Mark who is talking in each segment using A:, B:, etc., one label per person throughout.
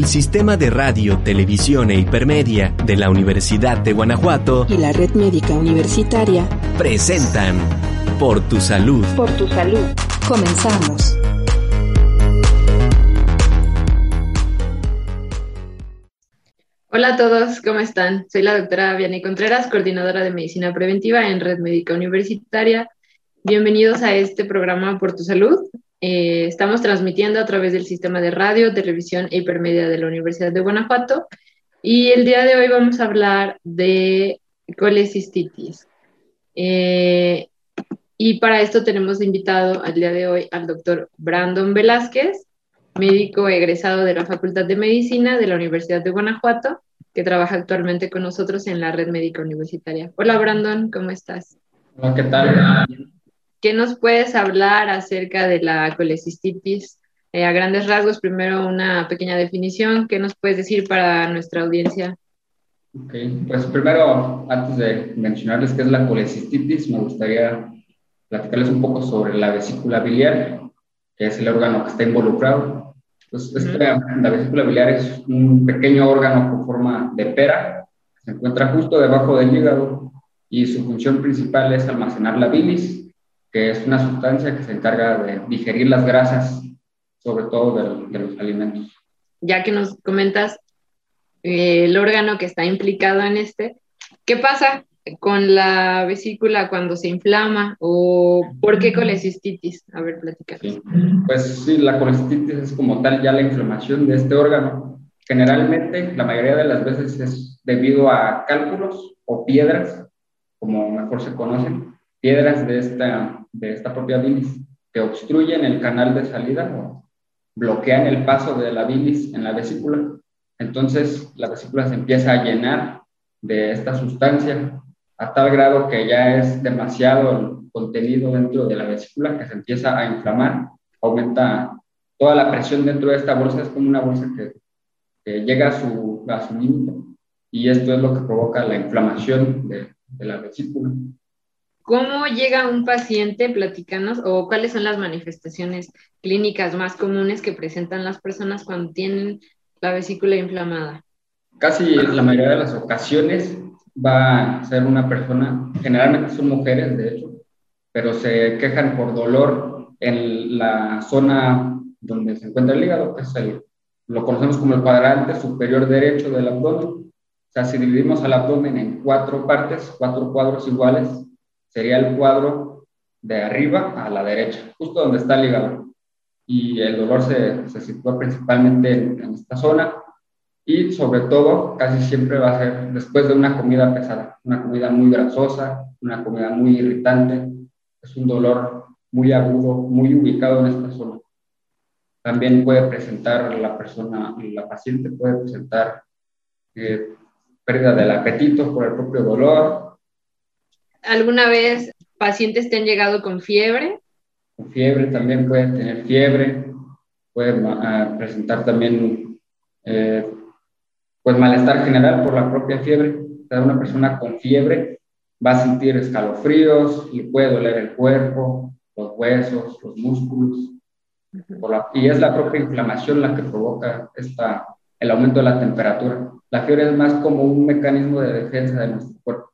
A: El Sistema de Radio, Televisión e Hipermedia de la Universidad de Guanajuato
B: y la Red Médica Universitaria
A: presentan Por tu Salud.
B: Por tu Salud. Comenzamos.
C: Hola a todos, ¿cómo están? Soy la doctora Vianney Contreras, coordinadora de Medicina Preventiva en Red Médica Universitaria. Bienvenidos a este programa Por tu Salud. Eh, estamos transmitiendo a través del sistema de radio, televisión e hipermedia de la Universidad de Guanajuato. Y el día de hoy vamos a hablar de colecistitis. Eh, y para esto tenemos invitado al día de hoy al doctor Brandon Velázquez, médico egresado de la Facultad de Medicina de la Universidad de Guanajuato, que trabaja actualmente con nosotros en la red médica universitaria. Hola Brandon, ¿cómo estás?
D: Hola, ¿qué tal?
C: ¿Qué nos puedes hablar acerca de la colecistitis? Eh, a grandes rasgos, primero una pequeña definición. ¿Qué nos puedes decir para nuestra audiencia?
D: Ok, pues primero, antes de mencionarles qué es la colecistitis, me gustaría platicarles un poco sobre la vesícula biliar, que es el órgano que está involucrado. Pues la vesícula biliar es un pequeño órgano con forma de pera, que se encuentra justo debajo del hígado y su función principal es almacenar la bilis, que es una sustancia que se encarga de digerir las grasas, sobre todo de, los alimentos.
C: Ya que nos comentas eh, el órgano que está implicado en este, ¿qué pasa con la vesícula cuando se inflama o por qué colecistitis? A ver, platicamos.
D: Pues sí, la colecistitis es como tal ya la inflamación de este órgano. Generalmente, la mayoría de las veces es debido a cálculos o piedras, como mejor se conocen, piedras de esta, de esta propia bilis que obstruyen el canal de salida o bloquean el paso de la bilis en la vesícula. Entonces, la vesícula se empieza a llenar de esta sustancia a tal grado que ya es demasiado el contenido dentro de la vesícula que se empieza a inflamar, aumenta toda la presión dentro de esta bolsa, es como una bolsa que, llega a su, a su límite y esto es lo que provoca la inflamación de, de la vesícula.
C: ¿Cómo llega un paciente? Platícanos, o cuáles son las manifestaciones clínicas más comunes que presentan las personas cuando tienen la vesícula inflamada.
D: Casi la mayoría de las ocasiones va a ser una persona, generalmente son mujeres de hecho, pero se quejan por dolor en la zona donde se encuentra el hígado, que es el, lo conocemos como el cuadrante superior derecho del abdomen. O sea, si dividimos al abdomen en cuatro partes, cuatro cuadros iguales, sería el cuadro de arriba a la derecha, justo donde está el hígado. Y el dolor se, se sitúa principalmente en, esta zona y sobre todo casi siempre va a ser después de una comida pesada, una comida muy grasosa, una comida muy irritante. Es un dolor muy agudo, muy ubicado en esta zona. También puede presentar la persona, la paciente puede presentar eh, pérdida del apetito por el propio dolor,
C: ¿Alguna vez pacientes te han llegado con fiebre?
D: Con fiebre también pueden tener fiebre, pueden ah, presentar también eh, pues malestar general por la propia fiebre. Cada una persona con fiebre va a sentir escalofríos, le puede doler el cuerpo, los huesos, los músculos. y es la propia inflamación la que provoca esta, el aumento de la temperatura. La fiebre es más como un mecanismo de defensa de nuestro cuerpo.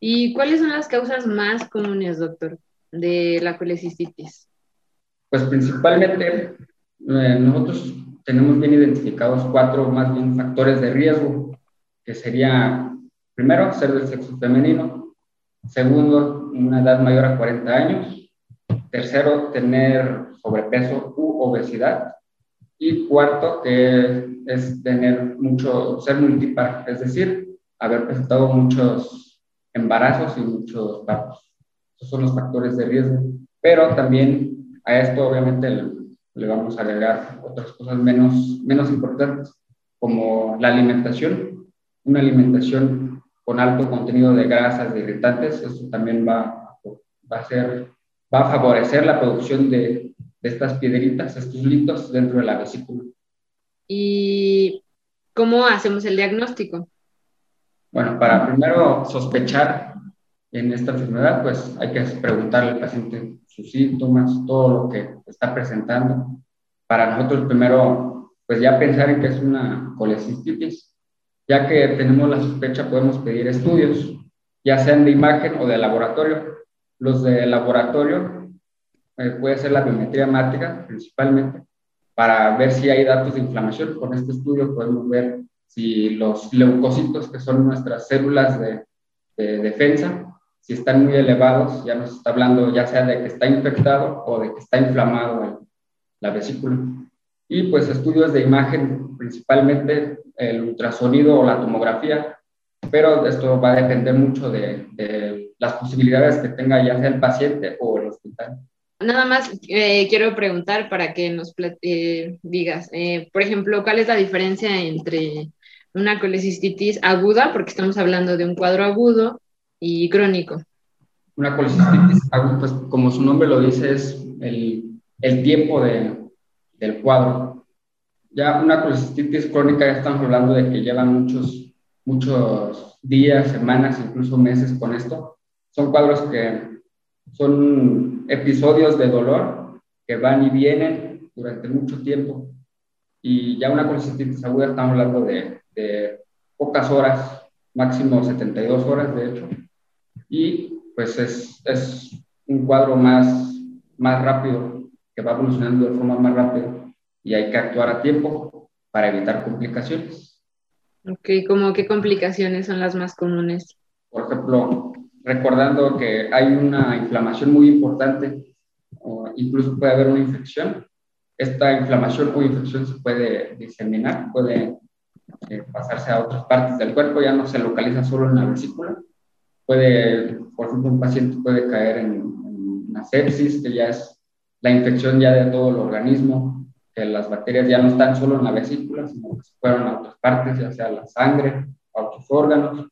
C: ¿Y cuáles son las causas más comunes, doctor, de la colecistitis?
D: Pues principalmente eh, nosotros tenemos bien identificados cuatro más bien factores de riesgo, que sería, primero, ser del sexo femenino, segundo, una edad mayor a 40 años, tercero, tener sobrepeso u obesidad, y cuarto, que es tener mucho, ser multipar, es decir, haber presentado muchos embarazos y muchos partos. Esos son los factores de riesgo. Pero también a esto obviamente le, vamos a agregar otras cosas menos, menos importantes, como la alimentación. Una alimentación con alto contenido de grasas, de irritantes, eso también va, va, a, ser, va a favorecer la producción de, de estas piedritas, estos litos dentro de la vesícula.
C: ¿Y cómo hacemos el diagnóstico?
D: Bueno, para primero sospechar en esta enfermedad, pues hay que preguntarle al paciente sus síntomas, todo lo que está presentando. Para nosotros primero pues ya pensar en que es una colecistitis. Ya que tenemos la sospecha, podemos pedir estudios, ya sean de imagen o de laboratorio. Los de laboratorio eh, puede ser la biometría hemática principalmente, para ver si hay datos de inflamación. Con este estudio podemos ver si los leucocitos, que son nuestras células de, defensa, si están muy elevados, ya nos está hablando ya sea de que está infectado o de que está inflamado la vesícula. Y pues estudios de imagen, principalmente el ultrasonido o la tomografía, pero esto va a depender mucho de, de las posibilidades que tenga ya sea el paciente o el hospital.
C: Nada más eh, quiero preguntar para que nos eh, digas, eh, por ejemplo, ¿cuál es la diferencia entre una colecistitis aguda, porque estamos hablando de un cuadro agudo, y crónico?
D: Una colecistitis aguda, pues como su nombre lo dice, es el, el tiempo de, del cuadro. Ya una colecistitis crónica, ya estamos hablando de que llevan muchos, muchos días, semanas, incluso meses con esto. Son cuadros que son episodios de dolor que van y vienen durante mucho tiempo. Y ya una colecistitis aguda estamos hablando de, de pocas horas, máximo 72 horas de hecho. Y pues es, es un cuadro más, más rápido, que va evolucionando de forma más rápida y hay que actuar a tiempo para evitar complicaciones.
C: Ok, ¿cómo qué complicaciones son las más comunes?
D: Por ejemplo, recordando que hay una inflamación muy importante, o incluso puede haber una infección. Esta inflamación o infección se puede diseminar, puede eh, pasarse a otras partes del cuerpo, ya no se localiza solo en la vesícula. Puede, por ejemplo, un paciente puede caer en, en una sepsis, que ya es la infección ya de todo el organismo, que las bacterias ya no están solo en la vesícula, sino que se fueron a otras partes, ya sea la sangre, a otros órganos.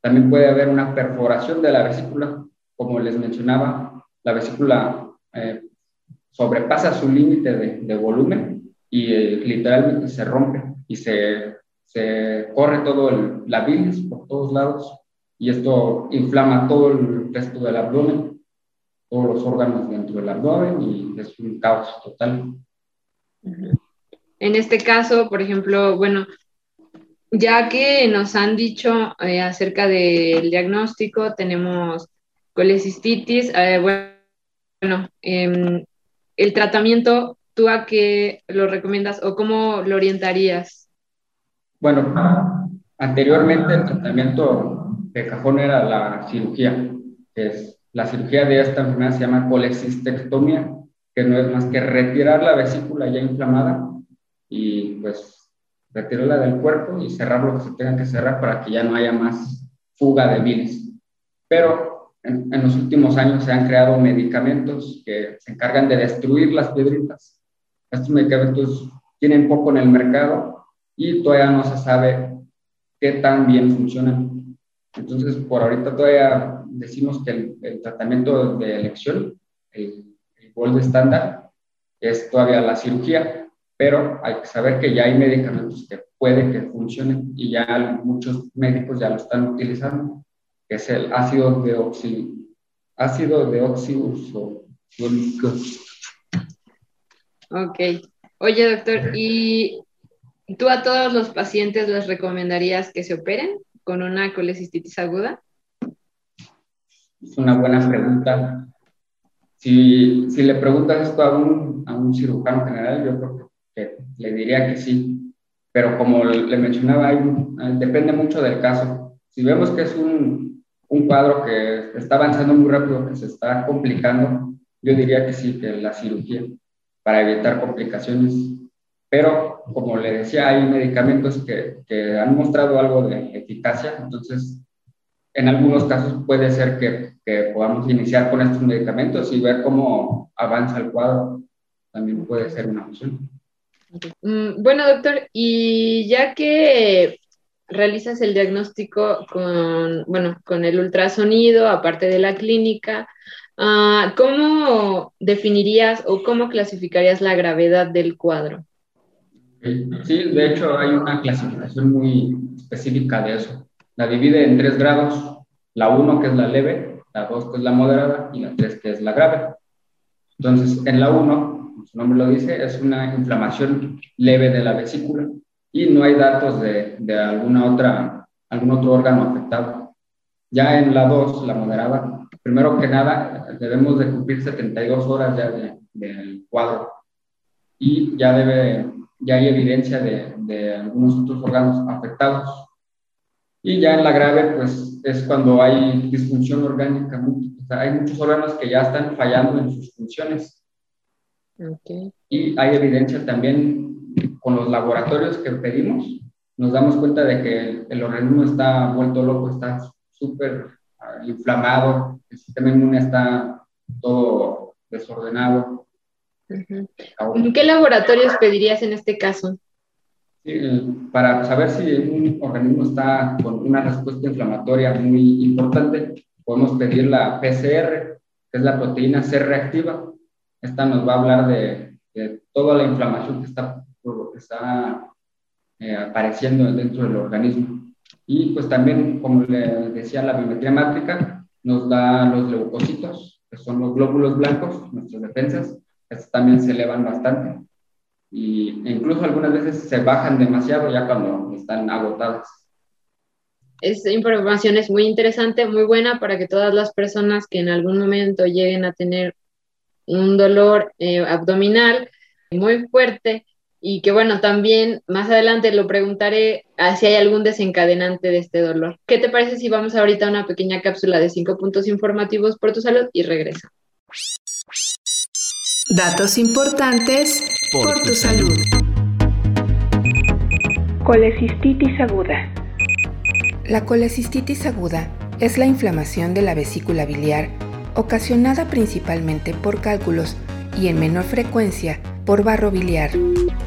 D: También puede haber una perforación de la vesícula, como les mencionaba, la vesícula eh, sobrepasa su límite de, volumen y eh, literalmente se rompe y se, se corre todo la bilis por todos lados y esto inflama todo el resto del abdomen, todos los órganos dentro del abdomen y es un caos total.
C: En este caso, por ejemplo, bueno, ya que nos han dicho eh, acerca del diagnóstico, tenemos colecistitis, eh, bueno, em, el tratamiento, ¿tú a qué lo recomiendas o cómo lo orientarías?
D: Bueno, anteriormente el tratamiento de cajón era la cirugía, es la cirugía de esta enfermedad se llama colecistectomía, que no es más que retirar la vesícula ya inflamada y pues retirarla del cuerpo y cerrar lo que se tenga que cerrar para que ya no haya más fuga de bilis. Pero en, los últimos años se han creado medicamentos que se encargan de destruir las piedritas. Estos medicamentos tienen poco en el mercado y todavía no se sabe qué tan bien funcionan. Entonces, por ahorita todavía decimos que el, tratamiento de elección, el, el gold estándar, es todavía la cirugía, pero hay que saber que ya hay medicamentos que pueden que funcionen y ya muchos médicos ya lo están utilizando, es el ácido de ácido de
C: Ok. Oye, doctor, ¿y tú a todos los pacientes les recomendarías que se operen con una colecistitis aguda?
D: Es una buena pregunta. Si, si le preguntas esto a un, a un cirujano general, yo creo que le diría que sí, pero como le mencionaba, depende mucho del caso. Si vemos que es un, un cuadro que está avanzando muy rápido, que se está complicando, yo diría que sí, que la cirugía, para evitar complicaciones. Pero, como le decía, hay medicamentos que, que han mostrado algo de eficacia, entonces en algunos casos puede ser que, que, podamos iniciar con estos medicamentos y ver cómo avanza el cuadro. También puede ser una opción.
C: Mm, bueno, doctor, y ya que realizas el diagnóstico con, bueno, con el ultrasonido, aparte de la clínica, ah, ¿cómo definirías o cómo clasificarías la gravedad del cuadro?
D: Sí, de hecho hay una clasificación muy específica de eso. La divide en tres grados, la 1 que es la leve, la 2 que es la moderada y la 3 que es la grave. Entonces, en la 1 su nombre lo dice, es una inflamación leve de la vesícula y no hay datos de, de alguna otra, algún otro órgano afectado. Ya en la 2, la moderada, primero que nada, debemos de cumplir 72 horas ya del cuadro y ya debe, ya hay evidencia de, de algunos otros órganos afectados. Y ya en la grave, pues es cuando hay disfunción orgánica. hay muchos órganos que ya están fallando en sus funciones. Y hay evidencia también con los laboratorios que pedimos, nos damos cuenta de que el, organismo está vuelto loco, está súper ah, inflamado, el sistema inmune está todo desordenado.
C: ¿Qué laboratorios pedirías en este caso?
D: para saber si un organismo está con una respuesta inflamatoria muy importante, podemos pedir la PCR, que es la proteína C reactiva. Esta nos va a hablar de, toda la inflamación que está, está eh, apareciendo dentro del organismo. Y pues también, como le decía, la biometría mátrica nos da los leucocitos, que son los glóbulos blancos, nuestras defensas. Estos también se elevan bastante y incluso algunas veces se bajan demasiado ya cuando están agotadas.
C: Esta información es muy interesante, muy buena para que todas las personas que en algún momento lleguen a tener un dolor eh, abdominal muy fuerte y que bueno, también más adelante lo preguntaré si hay algún desencadenante de este dolor. ¿Qué te parece si vamos ahorita a una pequeña cápsula de cinco puntos informativos por tu salud y regresa?
B: Datos importantes por, tu salud.
E: Colecistitis aguda.
B: La colecistitis aguda es la inflamación de la vesícula biliar ocasionada principalmente por cálculos y en menor frecuencia por barro biliar.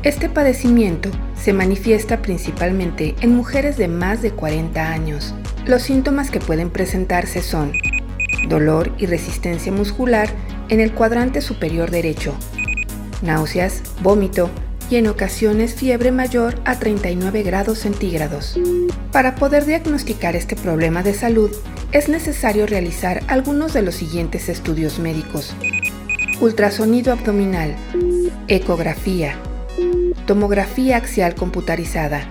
B: Este padecimiento se manifiesta principalmente en mujeres de más de 40 años. Los síntomas que pueden presentarse son dolor y resistencia muscular en el cuadrante superior derecho, náuseas, vómito y en ocasiones fiebre mayor a 39 grados centígrados. Para poder diagnosticar este problema de salud, es necesario realizar algunos de los siguientes estudios médicos. Ultrasonido abdominal, ecografía, tomografía axial computarizada,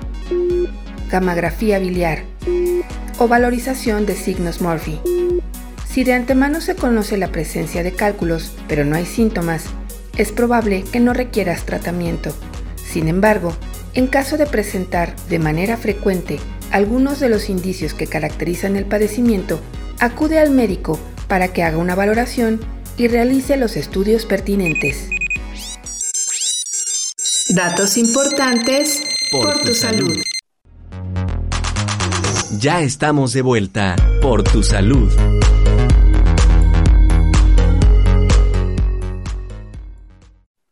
B: gammagrafía biliar o valorización de signos Morphy. Si de antemano se conoce la presencia de cálculos, pero no hay síntomas, es probable que no requieras tratamiento. Sin embargo, en caso de presentar de manera frecuente algunos de los indicios que caracterizan el padecimiento, acude al médico para que haga una valoración y realice los estudios pertinentes. Datos importantes por, tu salud.
A: Ya estamos de vuelta por tu salud.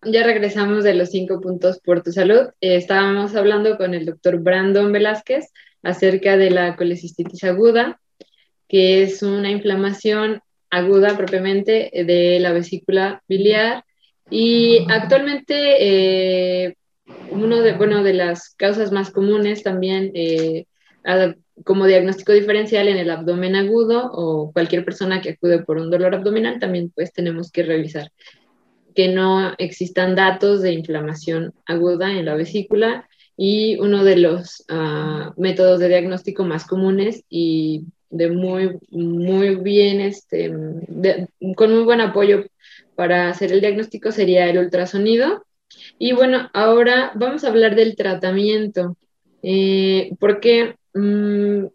C: Ya regresamos de los cinco puntos por tu salud. Eh, estábamos hablando con el doctor Brandon Velázquez acerca de la colecistitis aguda, que es una inflamación aguda propiamente de la vesícula biliar. Y actualmente, eh, uno de, bueno, de las causas más comunes también eh, como diagnóstico diferencial en el abdomen agudo o cualquier persona que acude por un dolor abdominal, también pues tenemos que revisar que no existan datos de inflamación aguda en la vesícula y uno de los ah, métodos de diagnóstico más comunes y de muy, muy bien, este, con muy buen apoyo para hacer el diagnóstico sería el ultrasonido. Y bueno, ahora vamos a hablar del tratamiento, eh, porque, mm,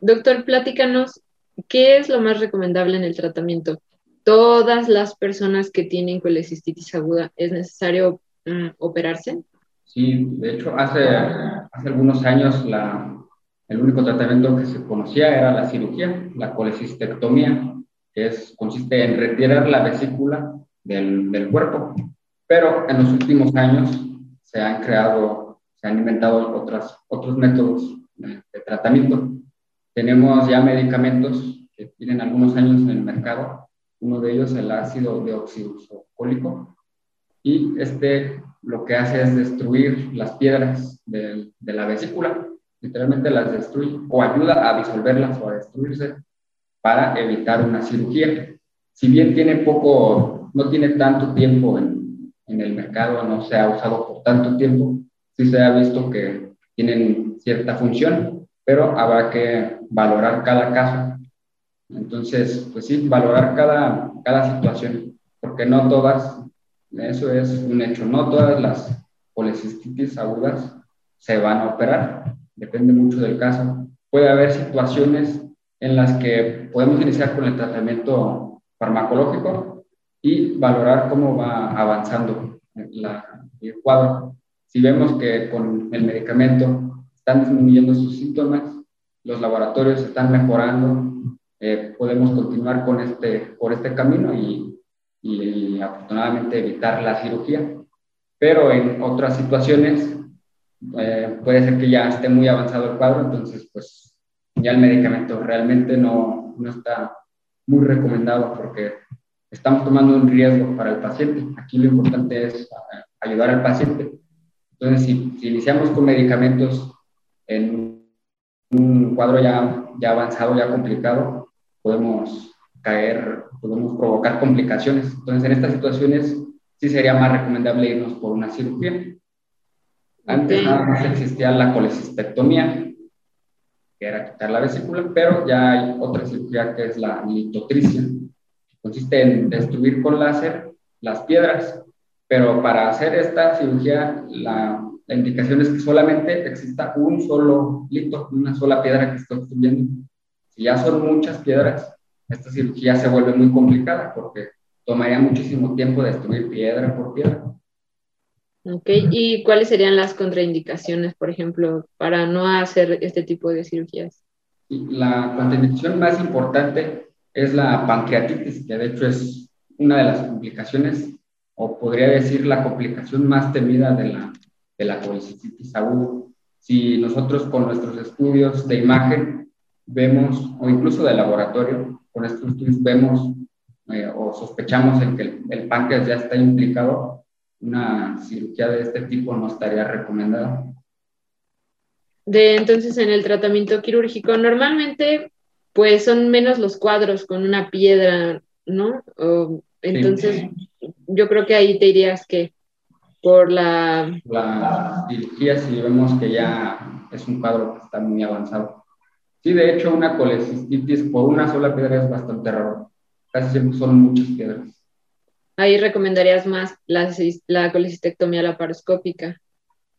C: doctor, platícanos, ¿qué es lo más recomendable en el tratamiento? Todas las personas que tienen colecistitis aguda es necesario mm, operarse?
D: Sí, de hecho, hace, hace algunos años la, el único tratamiento que se conocía era la cirugía, la colecistectomía, que es, consiste en retirar la vesícula del, del cuerpo. Pero en los últimos años se han creado, se han inventado otras, otros métodos de, de tratamiento. Tenemos ya medicamentos que tienen algunos años en el mercado uno de ellos el ácido deoxirrizocólico, y este lo que hace es destruir las piedras de, de, la vesícula, literalmente las destruye o ayuda a disolverlas o a destruirse para evitar una cirugía. Si bien tiene poco, no tiene tanto tiempo en, en el mercado, no se ha usado por tanto tiempo, sí se ha visto que tienen cierta función, pero habrá que valorar cada caso. Entonces, pues sí, valorar cada, cada situación, porque no todas, eso es un hecho, no todas las policistitis agudas se van a operar, depende mucho del caso. Puede haber situaciones en las que podemos iniciar con el tratamiento farmacológico y valorar cómo va avanzando la, el cuadro. Si vemos que con el medicamento están disminuyendo sus síntomas, los laboratorios están mejorando, eh, podemos continuar con este, por este camino y, y, afortunadamente evitar la cirugía. Pero en otras situaciones eh, puede ser que ya esté muy avanzado el cuadro, entonces pues ya el medicamento realmente no, no está muy recomendado porque estamos tomando un riesgo para el paciente. Aquí lo importante es eh, ayudar al paciente. Entonces, si, si iniciamos con medicamentos en un cuadro ya, ya avanzado, ya complicado, podemos caer, podemos provocar complicaciones. Entonces, en estas situaciones sí sería más recomendable irnos por una cirugía. Antes nada más existía la colecistectomía, que era quitar la vesícula, pero ya hay otra cirugía que es la litotricia. Consiste en destruir con láser las piedras, pero para hacer esta cirugía la, la indicación es que solamente exista un solo lito, una sola piedra que esté obstruyendo. Si ya son muchas piedras, esta cirugía se vuelve muy complicada porque tomaría muchísimo tiempo destruir piedra por piedra.
C: Ok, ¿y cuáles serían las contraindicaciones, por ejemplo, para no hacer este tipo de cirugías?
D: La contraindicación más importante es la pancreatitis, que de hecho es una de las complicaciones, o podría decir la complicación más temida de la, de la colicitis aguda. Si nosotros con nuestros estudios de imagen vemos, o incluso de laboratorio, con estos estudios vemos eh, o sospechamos en que el, el páncreas ya está implicado, una cirugía de este tipo no estaría recomendada.
C: De entonces en el tratamiento quirúrgico, normalmente pues son menos los cuadros con una piedra, ¿no? O, entonces sí. yo creo que ahí te dirías que por la...
D: La cirugía si vemos que ya es un cuadro que está muy avanzado. Sí, de hecho una colecistitis por una sola piedra es bastante raro. Casi siempre son muchas piedras
C: ahí recomendarías más la, la colecistectomía laparoscópica.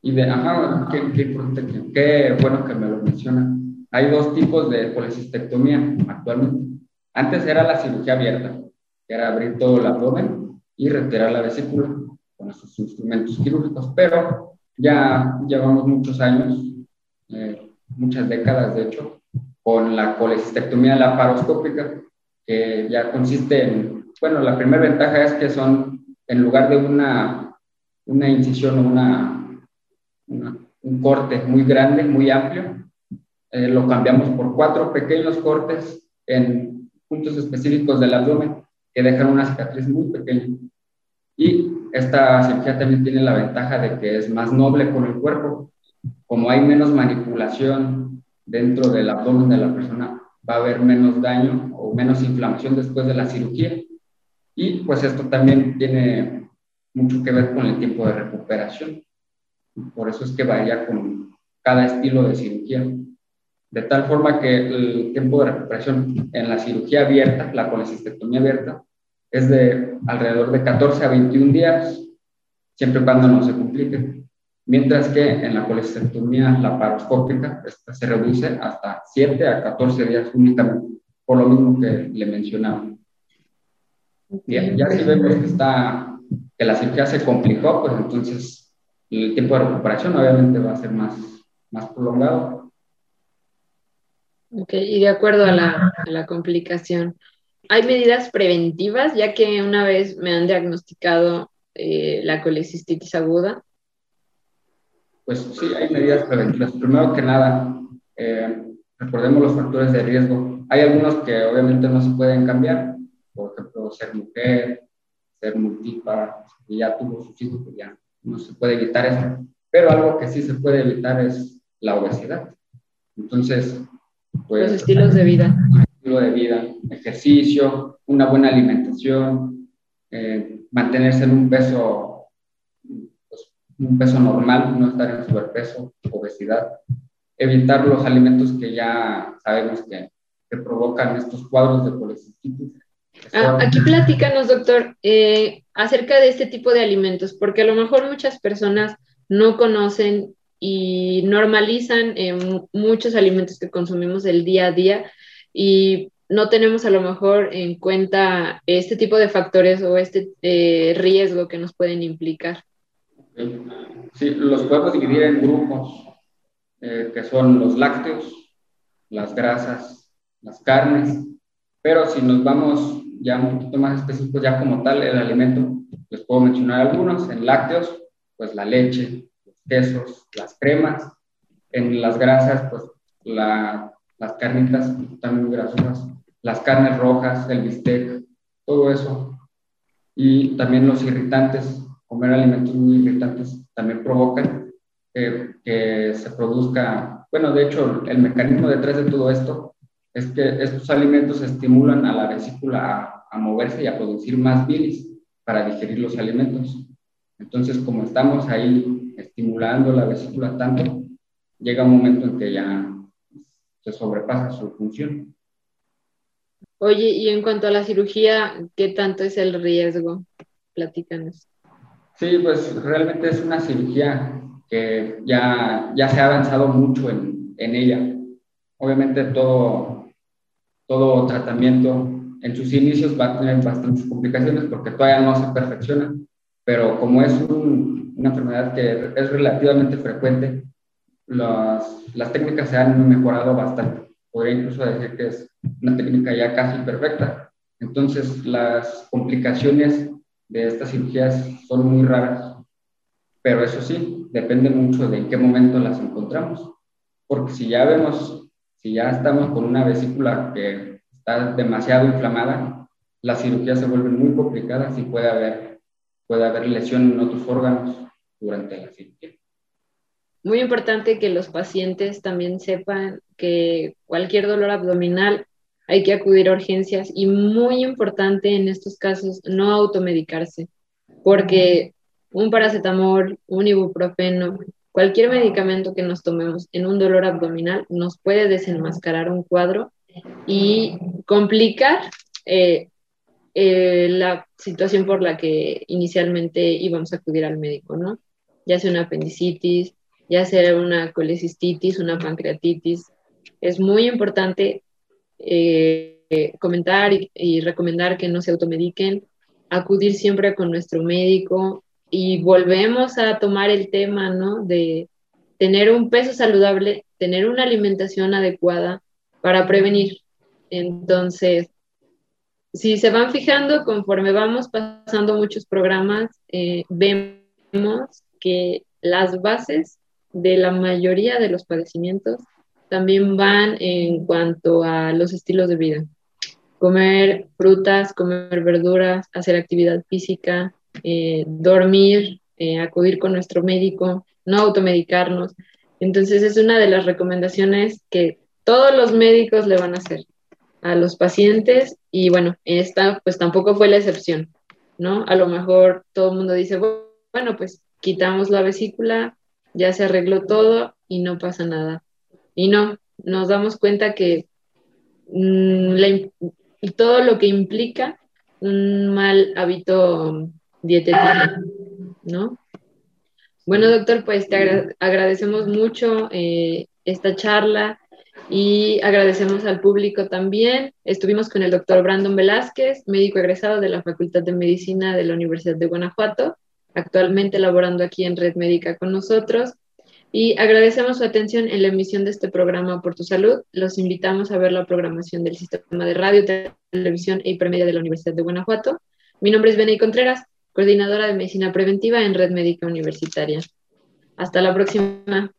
D: Y de, ajá, qué, qué, qué, bueno que me lo menciona. Hay dos tipos de colecistectomía actualmente. Antes era la cirugía abierta, que era abrir todo el abdomen y retirar la vesícula con esos instrumentos quirúrgicos, pero ya llevamos muchos años, eh, muchas décadas de hecho, con la colecistectomía laparoscópica, que ya consiste en bueno, la primera ventaja es que son, en lugar de una, una incisión o una, una, un corte muy grande, muy amplio, eh, lo cambiamos por cuatro pequeños cortes en puntos específicos del abdomen que dejan una cicatriz muy pequeña. Y esta cirugía también tiene la ventaja de que es más noble con el cuerpo. Como hay menos manipulación dentro del abdomen de la persona, va a haber menos daño o menos inflamación después de la cirugía. Y pues esto también tiene mucho que ver con el tiempo de recuperación. Por eso es que varía con cada estilo de cirugía. De tal forma que el tiempo de recuperación en la cirugía abierta, la colecistectomía abierta, es de alrededor de 14 a 21 días, siempre y cuando no se complique. Mientras que en la colecistectomía laparoscópica esta se reduce hasta 7 a 14 días únicamente, por lo mismo que le mencionaba. Bien, ya si vemos que, está, que la cirugía se complicó, pues entonces el tiempo de recuperación obviamente va a ser más, más prolongado.
C: Ok, y de acuerdo a la, a la complicación, ¿hay medidas preventivas? Ya que una vez me han diagnosticado eh, la colecistitis aguda.
D: Pues sí, hay medidas preventivas. Primero que nada, eh, recordemos los factores de riesgo. Hay algunos que obviamente no se pueden cambiar, por ejemplo, ser mujer, ser multípara, y ya tuvo sus hijos, pues ya no se puede evitar eso. Pero algo que sí se puede evitar es la obesidad. Entonces, pues...
C: Los estilos de vida.
D: Estilo de vida, ejercicio, una buena alimentación, eh, mantenerse en un peso un peso normal, no estar en sobrepeso, obesidad, evitar los alimentos que ya sabemos que, que provocan estos cuadros de policistitis.
C: Ah, aquí platícanos, doctor, eh, acerca de este tipo de alimentos, porque a lo mejor muchas personas no conocen y normalizan eh, muchos alimentos que consumimos el día a día y no tenemos a lo mejor en cuenta este tipo de factores o este eh, riesgo que nos pueden implicar.
D: Sí, los podemos dividir en grupos, eh, que son los lácteos, las grasas, las carnes, pero si nos vamos ya un poquito más específicos, ya como tal, el alimento, les puedo mencionar algunos. En lácteos, pues la leche, los quesos, las cremas. En las grasas, pues la, las carnitas también grasosas, las carnes rojas, el bistec, todo eso. Y también los irritantes, comer alimentos muy irritantes también provocan que se produzca, bueno, de hecho, el mecanismo detrás de todo esto es que estos alimentos estimulan a la vesícula a, moverse y a producir más bilis para digerir los alimentos. Entonces, como estamos ahí estimulando la vesícula tanto, llega un momento en que ya se sobrepasa su función.
C: Oye, y en cuanto a la cirugía, ¿qué tanto es el riesgo? Platícanos.
D: Sí, pues realmente es una cirugía que ya, ya se ha avanzado mucho en, en ella. Obviamente todo, todo tratamiento en sus inicios va a tener bastantes complicaciones porque todavía no se perfecciona, pero como es una enfermedad que es relativamente frecuente, las, las técnicas se han mejorado bastante. Podría incluso decir que es una técnica ya casi perfecta. Entonces, las complicaciones de estas cirugías son muy raras, pero eso sí, depende mucho de en qué momento las encontramos. Porque si ya vemos, si ya estamos con una vesícula que está demasiado inflamada, las cirugías se vuelven muy complicadas y puede haber, puede haber lesión en otros órganos durante la cirugía.
C: Muy importante que los pacientes también sepan que cualquier dolor abdominal hay que acudir a urgencias y muy importante en estos casos no automedicarse, porque un paracetamol, un ibuprofeno, cualquier medicamento que nos tomemos en un dolor abdominal nos puede desenmascarar un cuadro y complicar eh, eh, la situación por la que inicialmente íbamos a acudir al médico, ¿no? Ya sea una apendicitis, ya sea una colecistitis, una pancreatitis. Es muy importante eh, comentar y, recomendar que no se automediquen, acudir siempre con nuestro médico y volvemos a tomar el tema, ¿no? De tener un peso saludable, tener una alimentación adecuada para prevenir. Entonces, si se van fijando, conforme vamos pasando muchos programas, eh, vemos que las bases de la mayoría de los padecimientos también van en cuanto a los estilos de vida. Comer frutas, comer verduras, hacer actividad física, eh, dormir, eh, acudir con nuestro médico, no automedicarnos. Entonces es una de las recomendaciones que todos los médicos le van a hacer a los pacientes y bueno, esta pues tampoco fue la excepción, ¿no? A lo mejor todo el mundo dice, bueno, pues quitamos la vesícula, ya se arregló todo y no pasa nada. Y no, nos damos cuenta que mm, todo lo que implica un mal hábito dietético, ¿no? Bueno, doctor, pues te agradecemos mucho eh, esta charla y agradecemos al público también. Estuvimos con el doctor Brandon Velázquez, médico egresado de la Facultad de Medicina de la Universidad de Guanajuato, actualmente laborando aquí en Red Médica con nosotros y agradecemos su atención en la emisión de este programa por tu salud. Los invitamos a ver la programación del sistema de radio, televisión e hipermedia de la Universidad de Guanajuato. Mi nombre es Benay Contreras, coordinadora de medicina preventiva en Red Médica Universitaria. Hasta la próxima.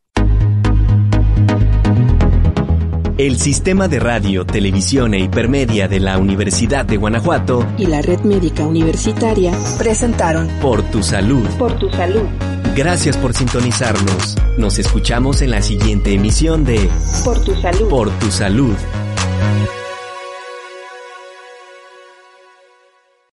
A: El sistema de radio, televisión e hipermedia de la Universidad de Guanajuato
B: y la Red Médica Universitaria presentaron
A: Por tu salud.
B: Por tu salud.
A: Gracias por sintonizarnos. Nos escuchamos en la siguiente emisión de
B: Por tu salud.
A: Por tu salud.